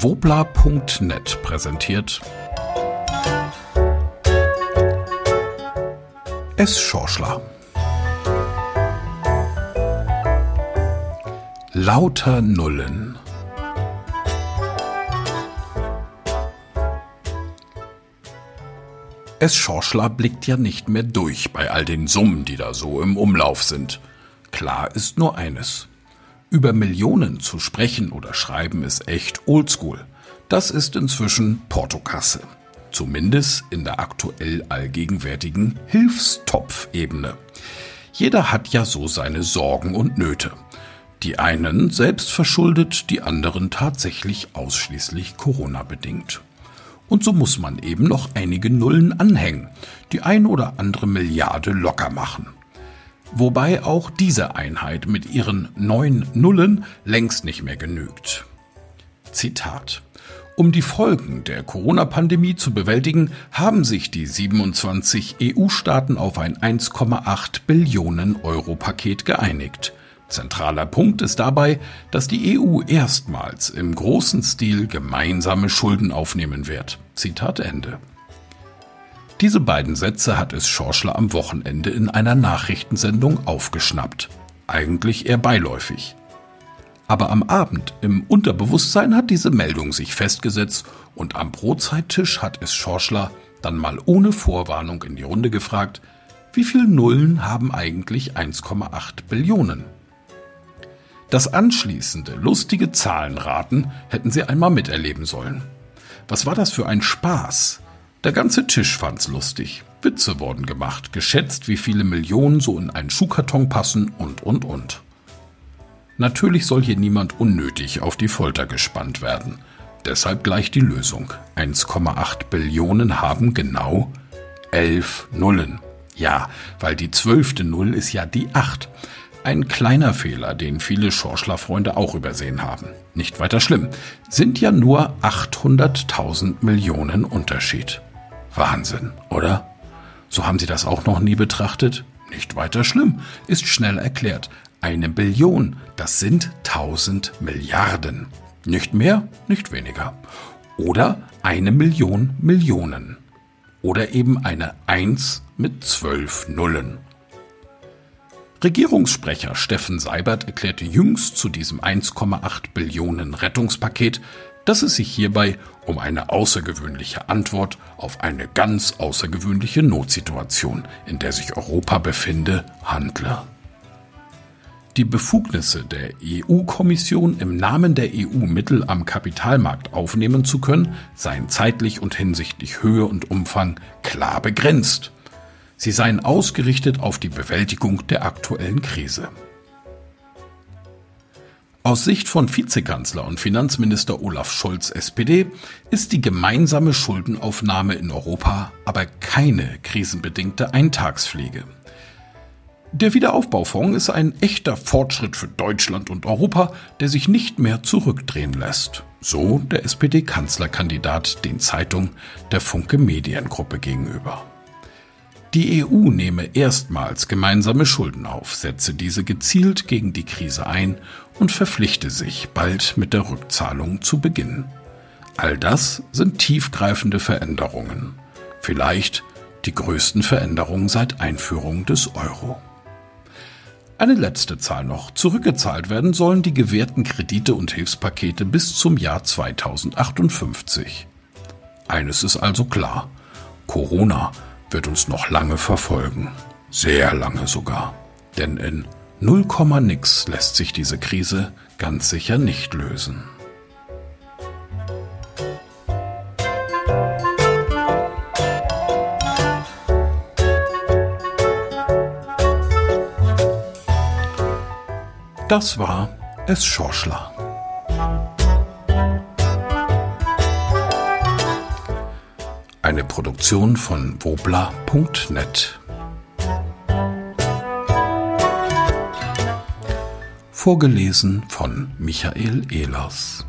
Wobla.net präsentiert Es Schorschler. Lauter Nullen. Es Schorschler blickt ja nicht mehr durch bei all den Summen, die da so im Umlauf sind. Klar ist nur eines. Über Millionen zu sprechen oder schreiben ist echt oldschool. Das ist inzwischen Portokasse. Zumindest in der aktuell allgegenwärtigen Hilfstopfebene. Jeder hat ja so seine Sorgen und Nöte. Die einen selbst verschuldet, die anderen tatsächlich ausschließlich Corona bedingt. Und so muss man eben noch einige Nullen anhängen, die ein oder andere Milliarde locker machen. Wobei auch diese Einheit mit ihren neun Nullen längst nicht mehr genügt. Zitat. Um die Folgen der Corona-Pandemie zu bewältigen, haben sich die 27 EU-Staaten auf ein 1,8 Billionen Euro Paket geeinigt. Zentraler Punkt ist dabei, dass die EU erstmals im großen Stil gemeinsame Schulden aufnehmen wird. Zitat Ende. Diese beiden Sätze hat es Schorschler am Wochenende in einer Nachrichtensendung aufgeschnappt. Eigentlich eher beiläufig. Aber am Abend im Unterbewusstsein hat diese Meldung sich festgesetzt und am Brotzeittisch hat es Schorschler dann mal ohne Vorwarnung in die Runde gefragt, wie viel Nullen haben eigentlich 1,8 Billionen? Das anschließende lustige Zahlenraten hätten sie einmal miterleben sollen. Was war das für ein Spaß? Der ganze Tisch fand's lustig. Witze wurden gemacht, geschätzt, wie viele Millionen so in einen Schuhkarton passen und, und, und. Natürlich soll hier niemand unnötig auf die Folter gespannt werden. Deshalb gleich die Lösung. 1,8 Billionen haben genau 11 Nullen. Ja, weil die zwölfte Null ist ja die 8. Ein kleiner Fehler, den viele Schorschler-Freunde auch übersehen haben. Nicht weiter schlimm. Sind ja nur 800.000 Millionen Unterschied. Wahnsinn, oder? So haben Sie das auch noch nie betrachtet? Nicht weiter schlimm, ist schnell erklärt. Eine Billion, das sind 1000 Milliarden. Nicht mehr, nicht weniger. Oder eine Million Millionen. Oder eben eine 1 mit 12 Nullen. Regierungssprecher Steffen Seibert erklärte jüngst zu diesem 1,8 Billionen Rettungspaket, dass es sich hierbei um eine außergewöhnliche Antwort auf eine ganz außergewöhnliche Notsituation, in der sich Europa befinde, handle. Die Befugnisse der EU-Kommission im Namen der EU Mittel am Kapitalmarkt aufnehmen zu können, seien zeitlich und hinsichtlich Höhe und Umfang klar begrenzt. Sie seien ausgerichtet auf die Bewältigung der aktuellen Krise. Aus Sicht von Vizekanzler und Finanzminister Olaf Scholz SPD ist die gemeinsame Schuldenaufnahme in Europa aber keine krisenbedingte Eintagspflege. Der Wiederaufbaufonds ist ein echter Fortschritt für Deutschland und Europa, der sich nicht mehr zurückdrehen lässt. So der SPD-Kanzlerkandidat den Zeitung der Funke Mediengruppe gegenüber. Die EU nehme erstmals gemeinsame Schulden auf, setze diese gezielt gegen die Krise ein und verpflichte sich, bald mit der Rückzahlung zu beginnen. All das sind tiefgreifende Veränderungen. Vielleicht die größten Veränderungen seit Einführung des Euro. Eine letzte Zahl noch. Zurückgezahlt werden sollen die gewährten Kredite und Hilfspakete bis zum Jahr 2058. Eines ist also klar. Corona wird uns noch lange verfolgen. Sehr lange sogar. Denn in 0, nix lässt sich diese Krise ganz sicher nicht lösen. Das war es Schorschler. Eine Produktion von wobla.net. Vorgelesen von Michael Ehlers.